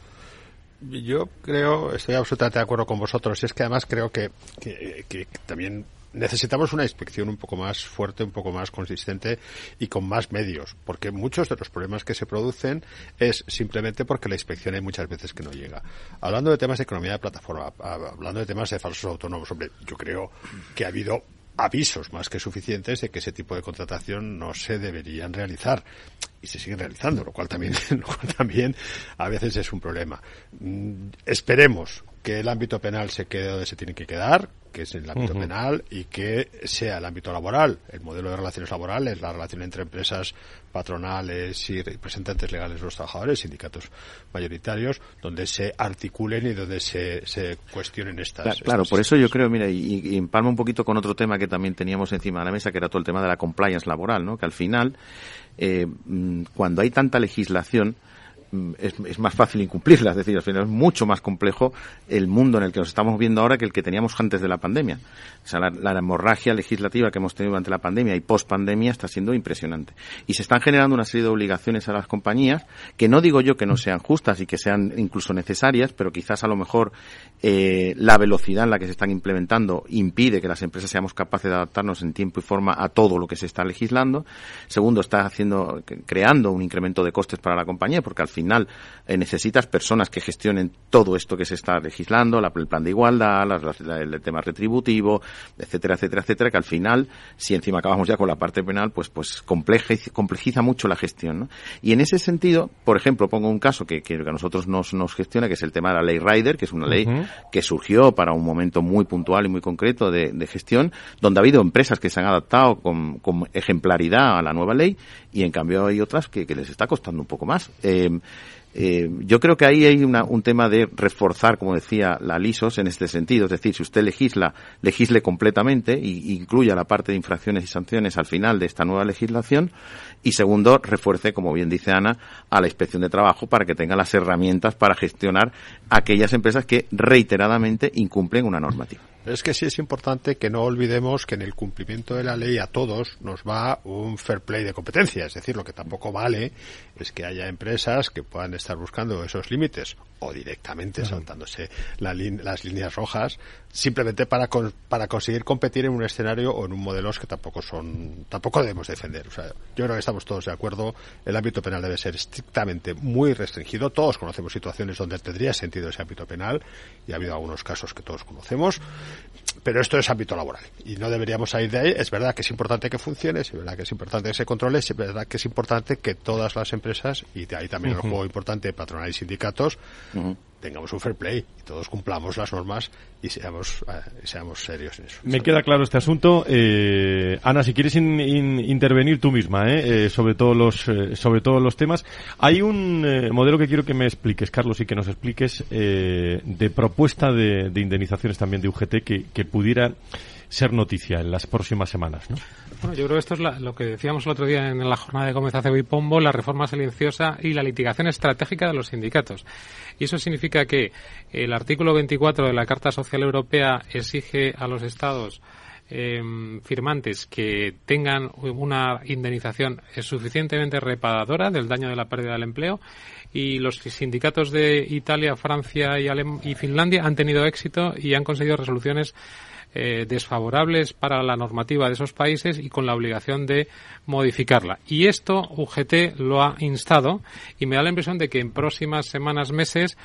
Yo creo, estoy absolutamente de acuerdo con vosotros, y es que además creo que, que, que también necesitamos una inspección un poco más fuerte, un poco más consistente y con más medios, porque muchos de los problemas que se producen es simplemente porque la inspección hay muchas veces que no llega. Hablando de temas de economía de plataforma, hablando de temas de falsos autónomos, hombre, yo creo que ha habido avisos más que suficientes de que ese tipo de contratación no se deberían realizar y se siguen realizando, lo cual también, lo cual también a veces es un problema. Mm, esperemos que el ámbito penal se quede donde se tiene que quedar, que es el ámbito penal, y que sea el ámbito laboral, el modelo de relaciones laborales, la relación entre empresas patronales y representantes legales de los trabajadores, sindicatos mayoritarios, donde se articulen y donde se, se cuestionen estas. Claro, por eso yo creo, mira, y, y empalma un poquito con otro tema que también teníamos encima de la mesa, que era todo el tema de la compliance laboral, ¿no? Que al final, eh, mm, cuando hay tanta legislación, Mm, es, más fácil incumplirla, es decir, es mucho más complejo el mundo en el que nos estamos viendo ahora que el que teníamos antes de la pandemia. O sea, la, hemorragia legislativa que hemos tenido durante la pandemia y post pandemia está siendo impresionante. Y se están generando una serie de obligaciones a las compañías que no digo yo que no sean justas y que sean incluso necesarias, pero quizás a lo mejor eh, la velocidad en la que se están implementando impide que las empresas seamos capaces de adaptarnos en tiempo y forma a todo lo que se está legislando. Segundo, está haciendo, creando un incremento de costes para la compañía porque al final eh, necesitas personas que gestionen todo esto que se está legislando, la, el plan de igualdad, el tema retributivo, etcétera, etcétera, etcétera, que al final, si encima acabamos ya con la parte penal, pues, pues complejiza, complejiza mucho la gestión. ¿no? Y en ese sentido, por ejemplo, pongo un caso que, que a nosotros nos, nos gestiona, que es el tema de la ley Rider, que es una ley que surgió para un momento muy puntual y muy concreto de, de gestión, donde ha habido empresas que se han adaptado con, con ejemplaridad a la nueva ley y en cambio hay otras que, les está costando un poco más. Eh, eh, yo creo que ahí hay un tema de reforzar, como decía la LISOS, en este sentido. Es decir, si usted legisla, legisle completamente e incluya la parte de infracciones y sanciones al final de esta nueva legislación. Y segundo, refuerce, como bien dice Ana, a la inspección de trabajo para que tenga las herramientas para gestionar aquellas empresas que reiteradamente incumplen una normativa. Es que sí es importante que no olvidemos que en el cumplimiento de la ley a todos nos va un fair play de competencia. Es decir, lo que tampoco vale es que haya empresas que puedan estar buscando esos límites o directamente saltándose las líneas rojas simplemente para, para conseguir competir en un escenario o en un modelo que tampoco son tampoco debemos defender. O sea, yo creo que estamos todos de acuerdo. El ámbito penal debe ser estrictamente muy restringido. Todos conocemos situaciones donde tendría sentido ese ámbito penal y ha habido algunos casos que todos conocemos pero esto es ámbito laboral. Y no deberíamos salir de ahí. Es verdad que es importante que funcione, es verdad que es importante que se controle, es verdad que es importante que todas las empresas, y de ahí también el juego importante patronal y sindicatos, tengamos un fair play y todos cumplamos las normas y seamos, eh, seamos serios en eso. Me queda claro este asunto. Eh, Ana, si quieres intervenir tú misma eh, sobre, todos los, sobre todos los temas, hay un modelo que quiero que me expliques, Carlos, y que nos expliques de propuesta de, indemnizaciones también de UGT que, que pudiera ser noticia en las próximas semanas. ¿no? Bueno, yo creo que esto es lo que decíamos el otro día en la jornada de Gómez Acebo y Pombo, la reforma silenciosa y la litigación estratégica de los sindicatos. Y eso significa que el artículo 24 de la Carta Social Europea exige a los Estados em, firmantes que tengan una indemnización suficientemente reparadora del daño de la pérdida del empleo y los sindicatos de Italia, Francia y, y Finlandia han tenido éxito y han conseguido resoluciones eh, desfavorables para la normativa de esos países y con la obligación de modificarla. Y esto UGT lo ha instado y me da la impresión de que en próximas semanas, meses,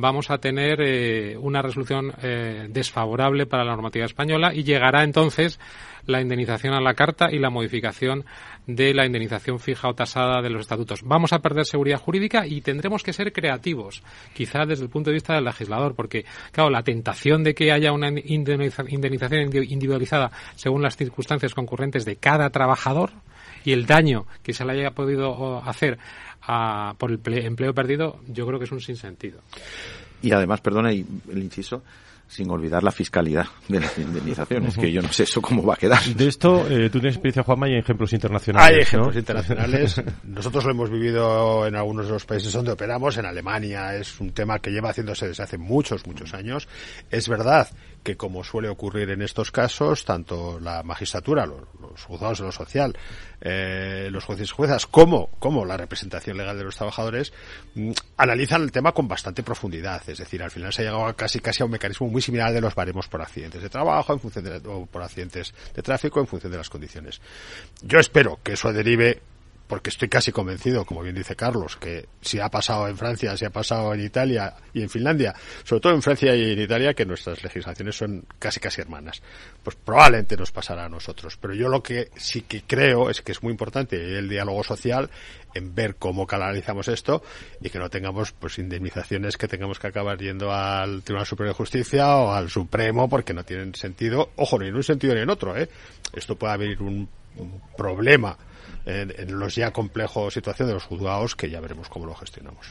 vamos a tener eh, una resolución eh, desfavorable para la normativa española y llegará entonces la indemnización a la carta y la modificación de la indemnización fija o tasada de los estatutos. Vamos a perder seguridad jurídica y tendremos que ser creativos, quizá desde el punto de vista del legislador, porque, claro, la tentación de que haya una indemnización individualizada según las circunstancias concurrentes de cada trabajador y el daño que se le haya podido hacer por el empleo perdido, yo creo que es un sinsentido. Y además, perdona el inciso, sin olvidar la fiscalidad de las indemnizaciones, que yo no sé eso cómo va a quedar. De esto, eh, tú tienes experiencia, Juanma, y hay ejemplos internacionales. Hay ejemplos internacionales. Nosotros lo hemos vivido en algunos de los países donde operamos. En Alemania es un tema que lleva haciéndose desde hace muchos, muchos años. Es verdad que como suele ocurrir en estos casos, tanto la magistratura, los, juzgados de lo social, eh, los jueces y juezas, como, como la representación legal de los trabajadores, mm, analizan el tema con bastante profundidad. Es decir, al final se ha llegado casi, casi a un mecanismo muy similar de los baremos por accidentes de trabajo, en función de, o por accidentes de tráfico, en función de las condiciones. Yo espero que eso derive porque estoy casi convencido, como bien dice Carlos, que si ha pasado en Francia, si ha pasado en Italia y en Finlandia, sobre todo en Francia y en Italia, que nuestras legislaciones son casi casi hermanas, pues probablemente nos pasará a nosotros. Pero yo lo que sí que creo es que es muy importante el diálogo social en ver cómo canalizamos esto y que no tengamos pues indemnizaciones que tengamos que acabar yendo al Tribunal Superior de Justicia o al Supremo porque no tienen sentido, ojo, ni en un sentido ni en otro, ¿eh? Esto puede haber un problema en, los ya complejos situaciones de los juzgados que ya veremos cómo lo gestionamos.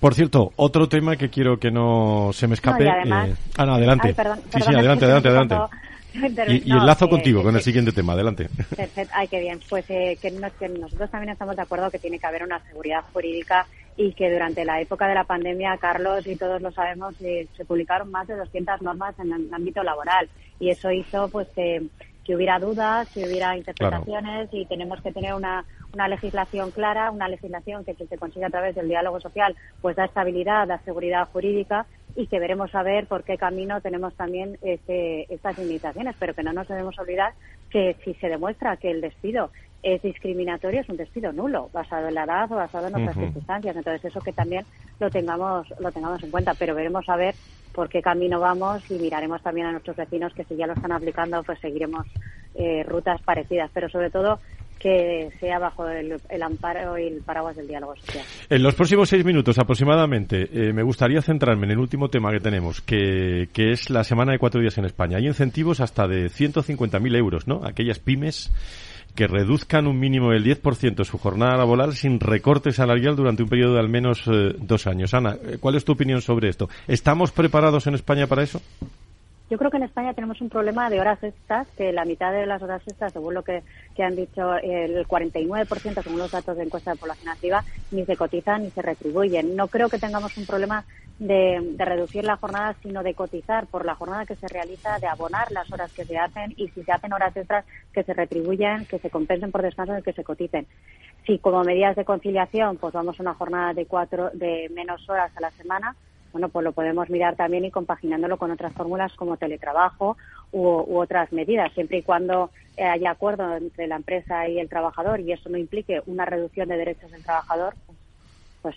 Por cierto, otro tema que quiero que no se me escape. Eh, Ana, adelante. sí, sí, adelante, adelante, adelante. Y, enlazo contigo con el siguiente tema, adelante. Perfecto, ay, qué bien. Pues eh, que, nosotros también estamos de acuerdo que tiene que haber una seguridad jurídica y que durante la época de la pandemia, Carlos y todos lo sabemos, eh, se publicaron más de 200 normas en el ámbito laboral y eso hizo pues que que hubiera dudas, que hubiera interpretaciones y tenemos que tener una, una legislación clara, una legislación que, se consiga a través del diálogo social, pues da estabilidad, da seguridad jurídica y que veremos a ver por qué camino tenemos también este, estas limitaciones, pero que no nos debemos olvidar que si se demuestra que el despido es discriminatorio, es un despido nulo, basado en la edad o basado en otras circunstancias. Entonces, eso que también lo tengamos, lo tengamos en cuenta, pero veremos a ver por qué camino vamos y miraremos también a nuestros vecinos que si ya lo están aplicando, pues seguiremos eh, rutas parecidas, pero sobre todo que sea bajo el, amparo y el paraguas del diálogo social. En los próximos seis minutos aproximadamente, eh, me gustaría centrarme en el último tema que tenemos, que, que es la semana de cuatro días en España. Hay incentivos hasta de 150.000 euros, ¿no? Aquellas pymes que reduzcan un mínimo del 10% su jornada laboral sin recorte salarial durante un periodo de al menos eh, dos años. Ana, eh, ¿cuál es tu opinión sobre esto? ¿Estamos preparados en España para eso? Yo creo que en España tenemos un problema de horas extras, que la mitad de las horas extras, según lo que, que han dicho, el 49%, según los datos de encuesta de población activa, ni se cotizan ni se retribuyen. No creo que tengamos un problema de, de, reducir la jornada, sino de cotizar por la jornada que se realiza, de abonar las horas que se hacen y si se hacen horas extras, que se retribuyen, que se compensen por descanso y que se coticen. Si como medidas de conciliación, pues vamos a una jornada de cuatro, de menos horas a la semana, bueno, pues lo podemos mirar también y compaginándolo con otras fórmulas como teletrabajo u, u otras medidas, siempre y cuando haya acuerdo entre la empresa y el trabajador y eso no implique una reducción de derechos del trabajador, pues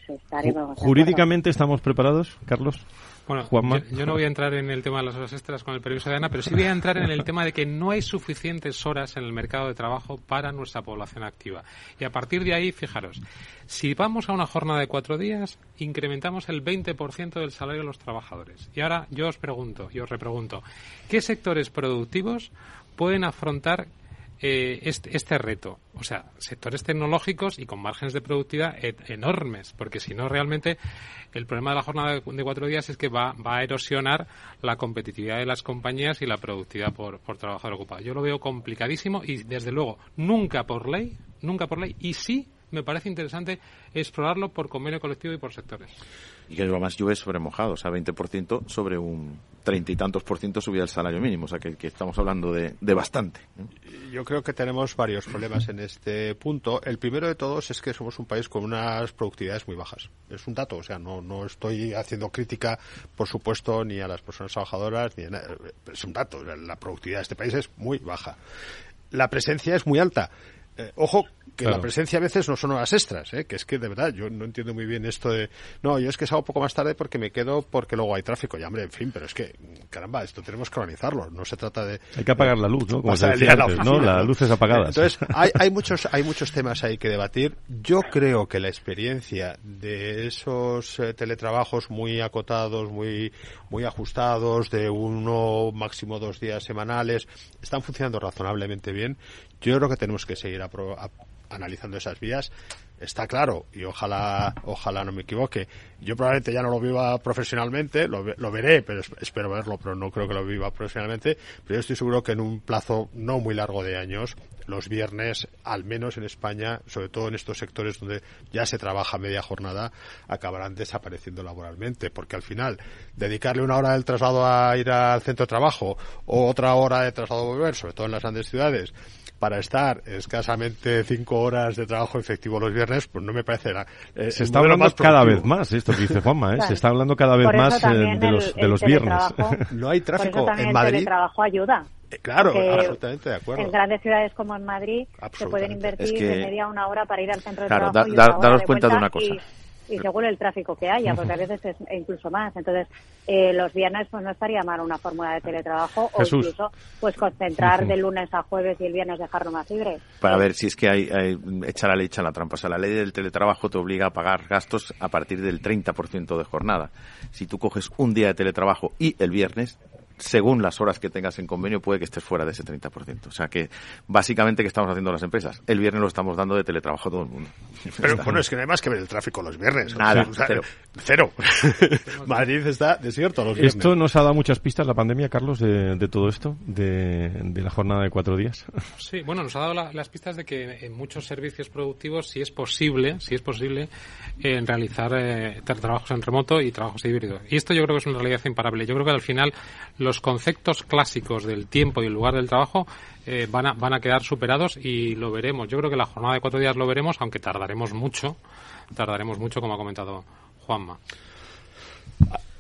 estaremos. ¿Jurídicamente estamos preparados, Carlos? Bueno, yo, yo, no voy a entrar en el tema de las horas extras con el permiso de Ana, pero sí voy a entrar en el tema de que no hay suficientes horas en el mercado de trabajo para nuestra población activa. Y a partir de ahí, fijaros, si vamos a una jornada de cuatro días, incrementamos el 20% del salario de los trabajadores. Y ahora yo os pregunto, y os repregunto, ¿qué sectores productivos pueden afrontar eh, este, este, reto. O sea, sectores tecnológicos y con márgenes de productividad enormes, porque si no, realmente el problema de la jornada de, cuatro días es que va, va, a erosionar la competitividad de las compañías y la productividad por, por trabajador ocupado. Yo lo veo complicadísimo y, desde luego, nunca por ley, nunca por ley, y sí me parece interesante explorarlo por convenio colectivo y por sectores. Y que además llueve sobre mojado, o sea, 20% sobre un treinta y tantos por ciento subida del salario mínimo, o sea, que, estamos hablando de, de bastante. Yo creo que tenemos varios problemas en este punto. El primero de todos es que somos un país con unas productividades muy bajas. Es un dato, o sea, no, no estoy haciendo crítica, por supuesto, ni a las personas trabajadoras, ni a nada. Es un dato, la productividad de este país es muy baja. La presencia es muy alta. Eh, ojo que la presencia a veces no son horas extras, ¿eh? que es que de verdad yo no entiendo muy bien esto de no, yo es que salgo un poco más tarde porque me quedo porque luego hay tráfico, ya hombre, en fin, pero es que caramba, esto tenemos que organizarlo, no se trata de hay que apagar la luz, ¿no? Como se decía antes, ¿no? Las luces apagadas. Entonces, hay, hay muchos hay muchos temas ahí que debatir. Yo creo que la experiencia de esos eh, teletrabajos muy acotados, muy muy ajustados de uno máximo dos días semanales están funcionando razonablemente bien. Yo creo que tenemos que seguir a, analizando esas vías. Está claro, y ojalá, ojalá no me equivoque. Yo probablemente ya no lo viva profesionalmente, lo, lo, veré, pero espero verlo, pero no creo que lo viva profesionalmente. Pero yo estoy seguro que en un plazo no muy largo de años, los viernes, al menos en España, sobre todo en estos sectores donde ya se trabaja media jornada, acabarán desapareciendo laboralmente, porque al final dedicarle una hora del traslado a ir al centro de trabajo o otra hora de traslado a volver, sobre todo en las grandes ciudades, para estar escasamente cinco horas de trabajo efectivo los viernes, pues no me parece la, eh, Se está hablando cada vez más, esto que dice Juanma, ¿eh? se está hablando cada vez más eh, de los, el, de los viernes. no hay tráfico en Madrid. El trabajo ayuda. Eh, claro, absolutamente de acuerdo. En grandes ciudades como en Madrid se pueden invertir es que, de media una hora para ir al centro de claro, trabajo. Da, y da, daros cuenta de una cosa. Y, y según el tráfico que haya, porque a veces es incluso más. Entonces, eh, los viernes pues no estaría mal una fórmula de teletrabajo Jesús. o incluso pues concentrar de lunes a jueves y el viernes dejarlo más libre. Para ver si es que hay, hay echa la ley, echa la trampa. O sea, la ley del teletrabajo te obliga a pagar gastos a partir del 30% de jornada. Si tú coges un día de teletrabajo y el viernes, según las horas que tengas en convenio, puede que estés fuera de ese 30%. O sea que, básicamente, ¿qué estamos haciendo las empresas? El viernes lo estamos dando de teletrabajo a todo el mundo. Pero bueno, es que no hay más que ver el tráfico los viernes. Nada, o sea, cero. Cero. Madrid está desierto los viernes. ¿Esto nos ha dado muchas pistas, la pandemia, Carlos, de, de todo esto? De, de, la jornada de cuatro días. Sí, bueno, nos ha dado la, las pistas de que en muchos servicios productivos, si es posible, si es posible, eh, realizar eh, trabajos en remoto y trabajos híbridos. Y esto yo creo que es una realidad imparable. Yo creo que al final los conceptos clásicos del tiempo y el lugar del trabajo eh, van, a, van a quedar superados y lo veremos. Yo creo que la jornada de cuatro días lo veremos, aunque tardaremos mucho, tardaremos mucho, como ha comentado Juanma.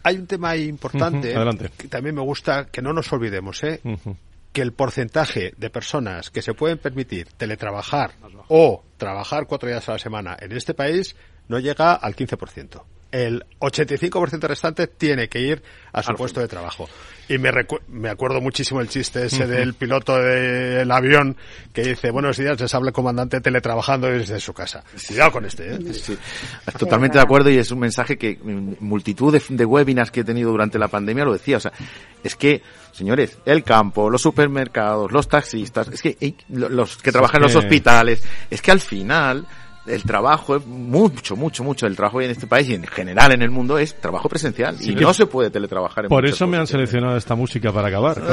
Hay un tema importante uh -huh, Adelante. que también me gusta que no nos olvidemos, ¿eh? Uh -huh. que el porcentaje de personas que se pueden permitir teletrabajar o trabajar cuatro días a la semana en este país no llega al 15% el 85% restante tiene que ir a su puesto de trabajo. Y me, me acuerdo muchísimo el chiste ese del piloto del avión que dice, buenos días, les habla el comandante teletrabajando desde su casa. Cuidado con este, ¿eh? Sí, totalmente de acuerdo y es un mensaje que multitud de, de webinars que he tenido durante la pandemia lo decía. O sea, es que, señores, el campo, los supermercados, los taxistas, es que los que trabajan en los hospitales, es que al final el trabajo es mucho, mucho, mucho. El trabajo en este país y en general en el mundo es trabajo presencial. Sí, y no se puede teletrabajar. En Por eso me han seleccionado esta música para acabar.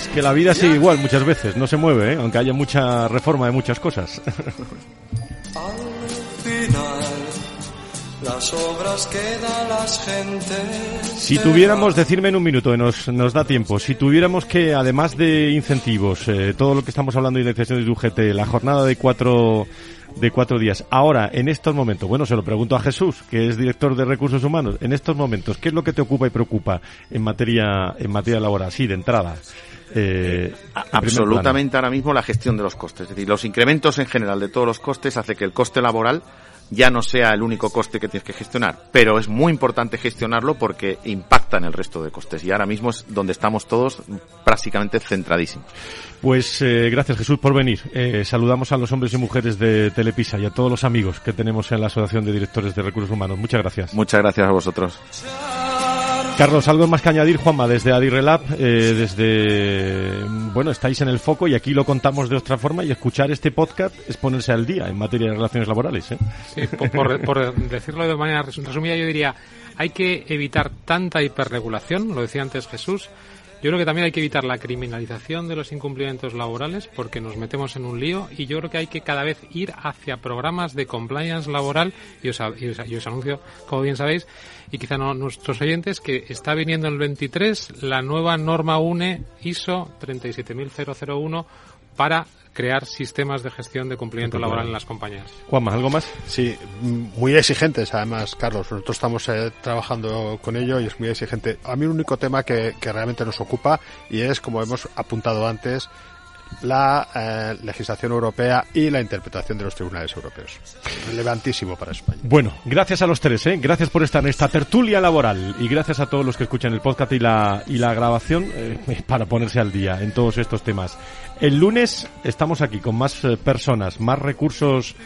es que la vida sigue igual muchas veces, no se mueve, ¿eh? aunque haya mucha reforma de muchas cosas. final las obras que da las gentes. Si tuviéramos, decirme en un minuto, nos, nos da tiempo, si tuviéramos que, además de incentivos, eh, todo lo que estamos hablando de indexación de UGT, la jornada de cuatro de cuatro días. Ahora, en estos momentos, bueno, se lo pregunto a Jesús, que es director de recursos humanos. En estos momentos, ¿qué es lo que te ocupa y preocupa en materia en materia laboral? Sí, de entrada. Eh, Absolutamente ahora mismo la gestión de los costes. Es decir, los incrementos en general de todos los costes hace que el coste laboral ya no sea el único coste que tienes que gestionar, pero es muy importante gestionarlo porque impacta en el resto de costes y ahora mismo es donde estamos todos prácticamente centradísimos. Pues eh, gracias Jesús por venir. Eh, saludamos a los hombres y mujeres de Telepisa y a todos los amigos que tenemos en la Asociación de Directores de Recursos Humanos. Muchas gracias. Muchas gracias a vosotros. Carlos, algo más que añadir, Juanma, desde Adirrelab, eh, desde, bueno, estáis en el foco y aquí lo contamos de otra forma y escuchar este podcast es ponerse al día en materia de relaciones laborales. ¿eh? Sí, por, por decirlo de manera resumida, yo diría, hay que evitar tanta hiperregulación, lo decía antes Jesús, yo creo que también hay que evitar la criminalización de los incumplimientos laborales porque nos metemos en un lío y yo creo que hay que cada vez ir hacia programas de compliance laboral. Y os, anuncio, como bien sabéis, y quizá no nuestros oyentes, que está viniendo el 23 la nueva norma UNE ISO 37001 para crear sistemas de gestión de cumplimiento laboral en las compañías. Juanma, ¿algo más? Sí, muy exigentes además, Carlos. Nosotros estamos eh, trabajando con ello y es muy exigente. A mí el único tema que, que realmente nos ocupa y es, como hemos apuntado antes, la eh, legislación europea y la interpretación de los tribunales europeos. Relevantísimo para España. Bueno, gracias a los tres, ¿eh? gracias por estar en esta tertulia laboral y gracias a todos los que escuchan el podcast y la, y la grabación eh, para ponerse al día en todos estos temas. El lunes estamos aquí con más eh, personas, más recursos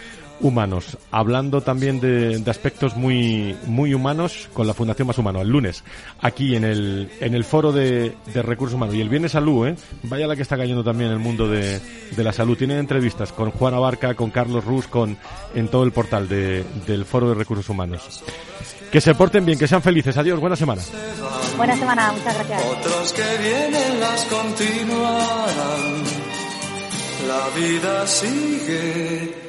humanos, hablando también de, aspectos muy, muy humanos con la Fundación Más Humano, el lunes, aquí en el, en el foro de, recursos humanos. Y el viernes salud, ¿eh? Vaya la que está cayendo también en el mundo de, de la salud. Tienen entrevistas con Juan Abarca, con Carlos Rus, con, en todo el portal de, del foro de recursos humanos. Que se porten bien, que sean felices. Adiós, buena semana. Buena semana, muchas gracias. Otros que vienen las continuarán. La vida sigue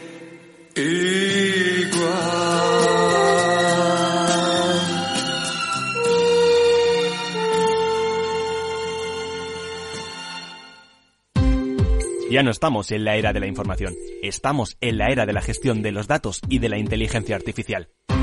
ya no estamos en la era de la información, estamos en la era de la gestión de los datos y de la inteligencia artificial.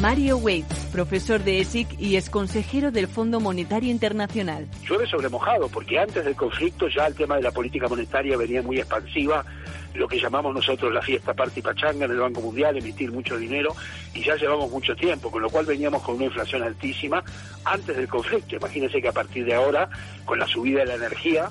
Mario Waits, profesor de ESIC y ex consejero del Fondo Monetario Internacional. Llueve sobre mojado, porque antes del conflicto ya el tema de la política monetaria venía muy expansiva, lo que llamamos nosotros la fiesta party pachanga en el Banco Mundial, emitir mucho dinero, y ya llevamos mucho tiempo, con lo cual veníamos con una inflación altísima antes del conflicto. Imagínense que a partir de ahora, con la subida de la energía,